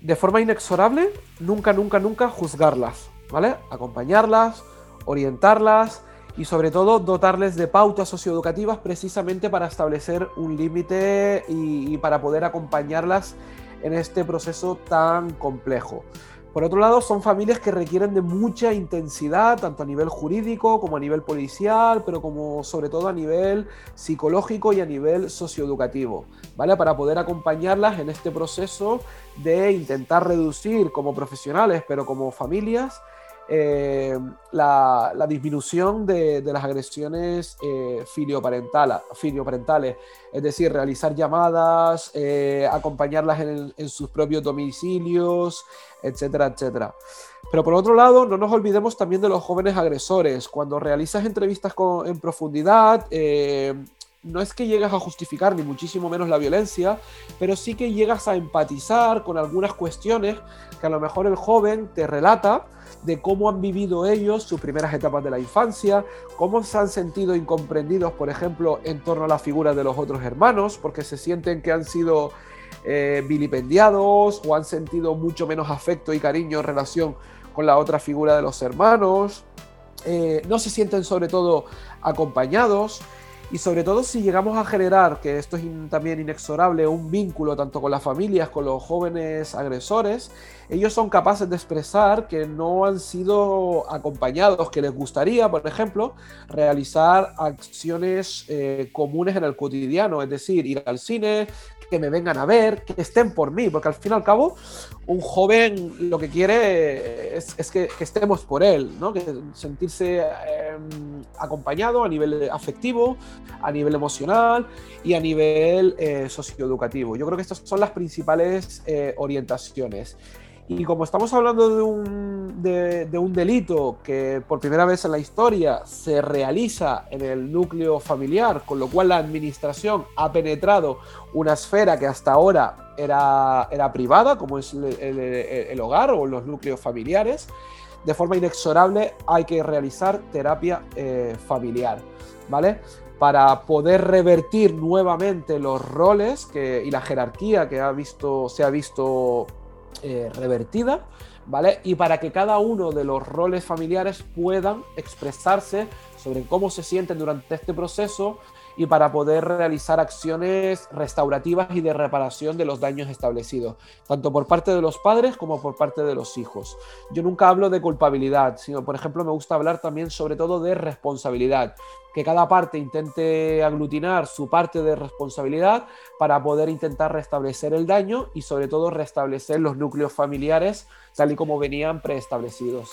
de forma inexorable, nunca, nunca, nunca juzgarlas, ¿vale? Acompañarlas, orientarlas y sobre todo dotarles de pautas socioeducativas precisamente para establecer un límite y, para poder acompañarlas en este proceso tan complejo. Por otro lado, son familias que requieren de mucha intensidad, tanto a nivel jurídico como a nivel policial, pero como sobre todo a nivel psicológico y a nivel socioeducativo, ¿vale? Para poder acompañarlas en este proceso de intentar reducir como profesionales, pero como familias, eh, la, disminución de, las agresiones eh, filioparentales, es decir, realizar llamadas, eh, acompañarlas en, sus propios domicilios, etcétera, etcétera. Pero por otro lado, no nos olvidemos también de los jóvenes agresores. Cuando realizas entrevistas en profundidad, no es que llegas a justificar ni muchísimo menos la violencia, pero sí que llegas a empatizar con algunas cuestiones que a lo mejor el joven te relata de cómo han vivido ellos sus primeras etapas de la infancia, cómo se han sentido incomprendidos, por ejemplo, en torno a la figura de los otros hermanos, porque se sienten que han sido eh, vilipendiados o han sentido mucho menos afecto y cariño en relación con la otra figura de los hermanos. Eh, no se sienten sobre todo acompañados y sobre todo si llegamos a generar, que esto es también inexorable, un vínculo tanto con las familias, con los jóvenes agresores, ellos son capaces de expresar que no han sido acompañados, que les gustaría, por ejemplo, realizar acciones eh, comunes en el cotidiano, es decir, ir al cine, que me vengan a ver, que estén por mí, porque al fin y al cabo un joven lo que quiere es, que, estemos por él, ¿no? que sentirse em, acompañado a nivel afectivo, a nivel emocional y a nivel eh, socioeducativo. Yo creo que estas son las principales eh, orientaciones. Y como estamos hablando de un, de, un, delito que por primera vez en la historia se realiza en el núcleo familiar, con lo cual la administración ha penetrado una esfera que hasta ahora era, privada, como es el, hogar o los núcleos familiares, de forma inexorable hay que realizar terapia eh, familiar, ¿vale? Para poder revertir nuevamente los roles y la jerarquía que se ha visto eh, revertida, ¿vale? Y para que cada uno de los roles familiares puedan expresarse sobre cómo se sienten durante este proceso y para poder realizar acciones restaurativas y de reparación de los daños establecidos, tanto por parte de los padres como por parte de los hijos. Yo nunca hablo de culpabilidad, sino, por ejemplo, me gusta hablar también sobre todo de responsabilidad, que cada parte intente aglutinar su parte de responsabilidad para poder intentar restablecer el daño y sobre todo restablecer los núcleos familiares tal y como venían preestablecidos.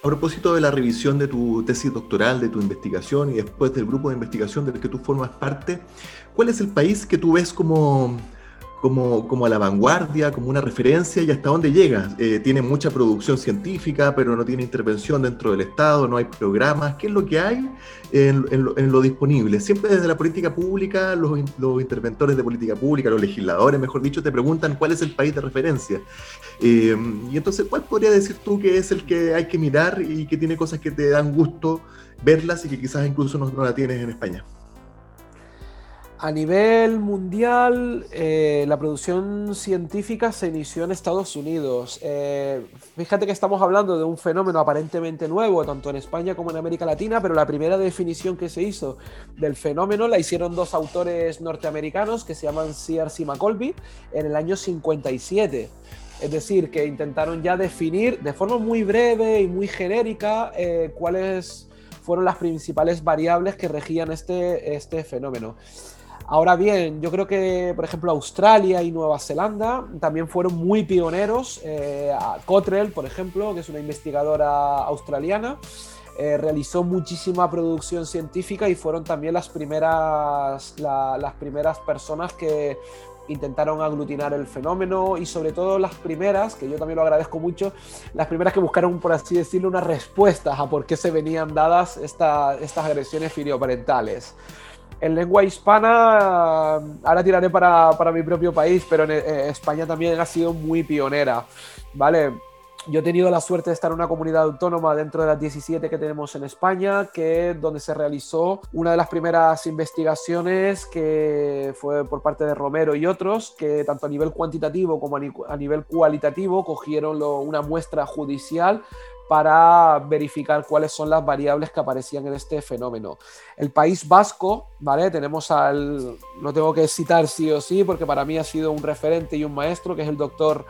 A propósito de la revisión de tu tesis doctoral, de tu investigación y después del grupo de investigación del que tú formas parte, ¿cuál es el país que tú ves como como, como a la vanguardia, como una referencia y hasta dónde llega. Eh, tiene mucha producción científica, pero no tiene intervención dentro del Estado, no hay programas. ¿Qué es lo que hay en, en, lo, disponible? Siempre desde la política pública, los, los, interventores de política pública, los legisladores, mejor dicho, te preguntan cuál es el país de referencia. Eh, y entonces, ¿cuál podría decir tú que es el que hay que mirar y que tiene cosas que te dan gusto verlas y que quizás incluso no, no la tienes en España? A nivel mundial, eh, la producción científica se inició en Estados Unidos. Eh, fíjate que estamos hablando de un fenómeno aparentemente nuevo, tanto en España como en América Latina, pero la primera definición que se hizo del fenómeno la hicieron dos autores norteamericanos que se llaman Sears y McColby en el año 57. Es decir, que intentaron ya definir de forma muy breve y muy genérica eh, cuáles fueron las principales variables que regían este, este fenómeno. Ahora bien, yo creo que, por ejemplo, Australia y Nueva Zelanda también fueron muy pioneros. Eh, Cottrell, por ejemplo, que es una investigadora australiana, eh, realizó muchísima producción científica y fueron también las primeras, las primeras personas que intentaron aglutinar el fenómeno y sobre todo las primeras, que yo también lo agradezco mucho, las primeras que buscaron, por así decirlo, unas respuestas a por qué se venían dadas estas agresiones filioparentales en lengua hispana, ahora tiraré para, mi propio país, pero en, España también ha sido muy pionera, ¿vale? yo he tenido la suerte de estar en una comunidad autónoma dentro de las 17 que tenemos en España, que donde se realizó una de las primeras investigaciones que fue por parte de Romero y otros, que tanto a nivel cuantitativo como a nivel cualitativo cogieron una muestra judicial para verificar cuáles son las variables que aparecían en este fenómeno. El País Vasco, ¿vale? Tenemos al, no tengo que citar sí o sí, porque para mí ha sido un referente y un maestro, que es el doctor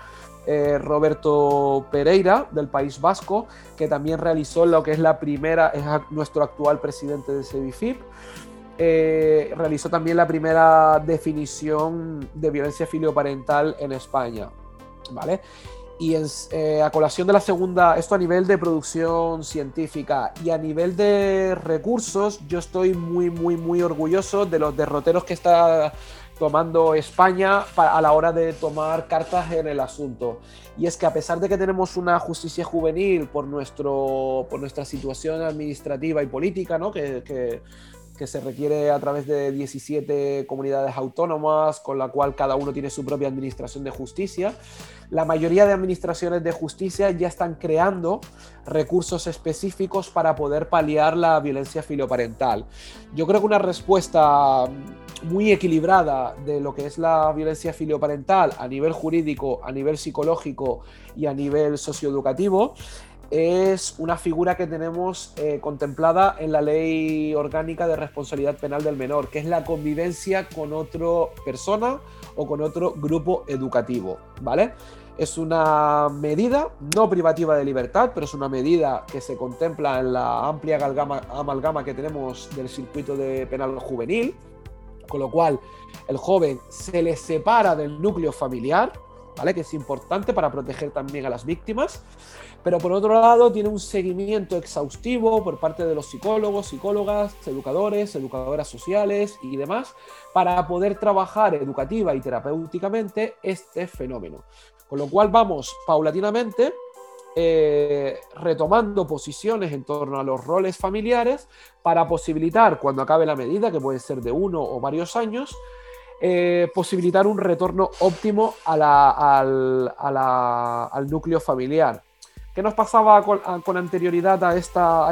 eh, Roberto Pereira, del País Vasco, que también realizó lo que es la primera, es nuestro actual presidente de SEBIFIP. Eh, realizó también la primera definición de violencia filioparental en España. ¿Vale? Y eh, a colación de la segunda, esto a nivel de producción científica y a nivel de recursos, yo estoy muy, muy, muy orgulloso de los derroteros que está tomando España a la hora de tomar cartas en el asunto. Y es que a pesar de que tenemos una justicia juvenil por, nuestro, por nuestra situación administrativa y política, ¿no? que, que que se requiere a través de 17 comunidades autónomas, con la cual cada uno tiene su propia administración de justicia. La mayoría de administraciones de justicia ya están creando recursos específicos para poder paliar la violencia filioparental. Yo creo que una respuesta muy equilibrada de lo que es la violencia filioparental a nivel jurídico, a nivel psicológico y a nivel socioeducativo es una figura que tenemos eh, contemplada en la ley orgánica de responsabilidad penal del menor, que es la convivencia con otra persona o con otro grupo educativo, ¿vale? Es una medida no privativa de libertad, pero es una medida que se contempla en la amplia amalgama que tenemos del circuito de penal juvenil, con lo cual el joven se le separa del núcleo familiar, ¿vale? Que es importante para proteger también a las víctimas pero por otro lado tiene un seguimiento exhaustivo por parte de los psicólogos, psicólogas, educadores, educadoras sociales y demás, para poder trabajar educativa y terapéuticamente este fenómeno. Con lo cual vamos paulatinamente eh, retomando posiciones en torno a los roles familiares para posibilitar, cuando acabe la medida, que puede ser de uno o varios años, eh, posibilitar un retorno óptimo al, al núcleo familiar. ¿Qué nos pasaba con, anterioridad a,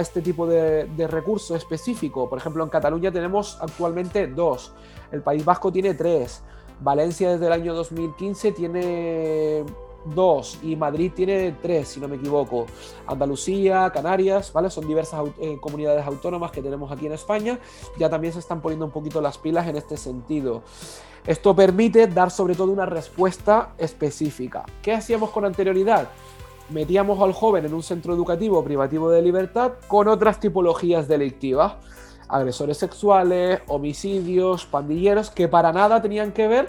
este tipo de, recurso específico? Por ejemplo, en Cataluña tenemos actualmente dos, el País Vasco tiene tres, Valencia desde el año 2015 tiene dos y Madrid tiene tres, si no me equivoco. Andalucía, Canarias, ¿vale? Son diversas eh, comunidades autónomas que tenemos aquí en España. Ya también se están poniendo un poquito las pilas en este sentido. Esto permite dar sobre todo una respuesta específica. ¿Qué hacíamos con anterioridad? Metíamos al joven en un centro educativo privativo de libertad con otras tipologías delictivas, agresores sexuales, homicidios, pandilleros, que para nada tenían que ver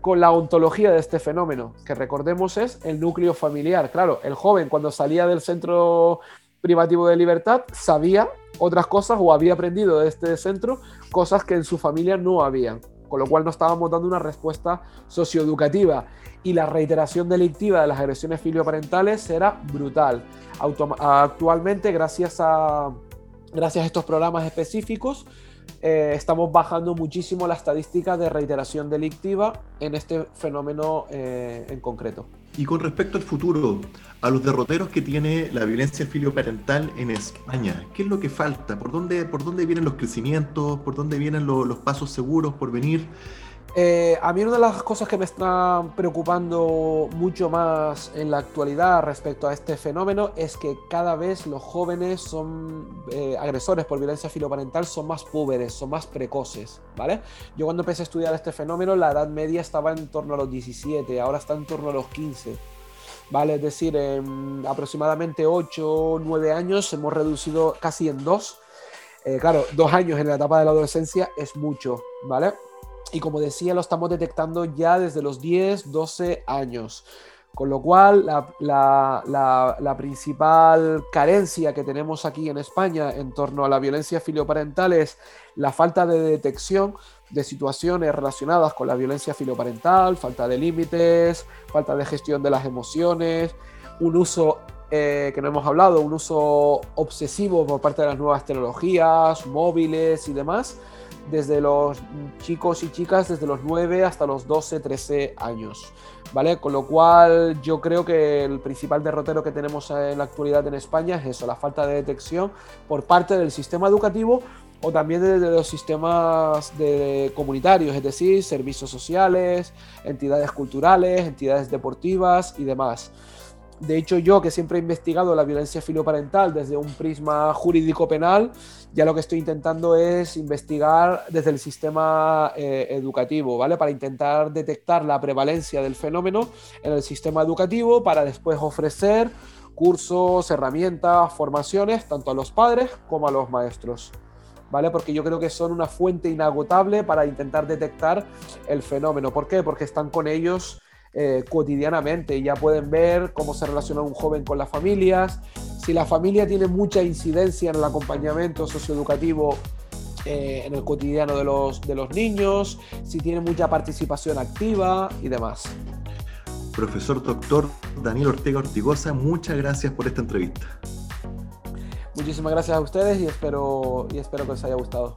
con la ontología de este fenómeno, que recordemos es el núcleo familiar. Claro, el joven cuando salía del centro privativo de libertad sabía otras cosas o había aprendido de este centro cosas que en su familia no habían, con lo cual no estábamos dando una respuesta socioeducativa y la reiteración delictiva de las agresiones filioparentales será brutal. actualmente, gracias a, gracias a estos programas específicos, eh, estamos bajando muchísimo la estadística de reiteración delictiva en este fenómeno eh, en concreto. Y con respecto al futuro, a los derroteros que tiene la violencia filioparental en España, ¿qué es lo que falta? ¿Por dónde, por dónde vienen los crecimientos? ¿Por dónde vienen los pasos seguros por venir? Eh, a mí una de las cosas que me están preocupando mucho más en la actualidad respecto a este fenómeno es que cada vez los jóvenes son eh, agresores por violencia filoparental son más púberes, son más precoces, ¿vale? Yo cuando empecé a estudiar este fenómeno la edad media estaba en torno a los 17, ahora está en torno a los 15. ¿Vale? Es decir, en aproximadamente 8 o 9 años hemos reducido casi en 2. Eh, claro, dos años en la etapa de la adolescencia es mucho, ¿vale? Y como decía, lo estamos detectando ya desde los 10, 12 años. Con lo cual, la, principal carencia que tenemos aquí en España en torno a la violencia filioparental es la falta de detección de situaciones relacionadas con la violencia filioparental, falta de límites, falta de gestión de las emociones, un uso eh, que no hemos hablado, un uso obsesivo por parte de las nuevas tecnologías, móviles y demás, desde los chicos y chicas desde los 9 hasta los 12, 13 años. ¿Vale? Con lo cual yo creo que el principal derrotero que tenemos en la actualidad en España es eso, la falta de detección por parte del sistema educativo o también desde los sistemas de comunitarios, es decir, servicios sociales, entidades culturales, entidades deportivas y demás. De hecho, yo que siempre he investigado la violencia filioparental desde un prisma jurídico penal, ya lo que estoy intentando es investigar desde el sistema eh, educativo, ¿vale? Para intentar detectar la prevalencia del fenómeno en el sistema educativo para después ofrecer cursos, herramientas, formaciones, tanto a los padres como a los maestros. ¿Vale? Porque yo creo que son una fuente inagotable para intentar detectar el fenómeno. ¿Por qué? Porque están con ellos eh, cotidianamente y ya pueden ver cómo se relaciona un joven con las familias, si la familia tiene mucha incidencia en el acompañamiento socioeducativo eh, en el cotidiano de los, de los niños, si tiene mucha participación activa y demás. Profesor doctor Daniel Ortega Ortigosa, muchas gracias por esta entrevista. Muchísimas gracias a ustedes y espero, y espero que les haya gustado.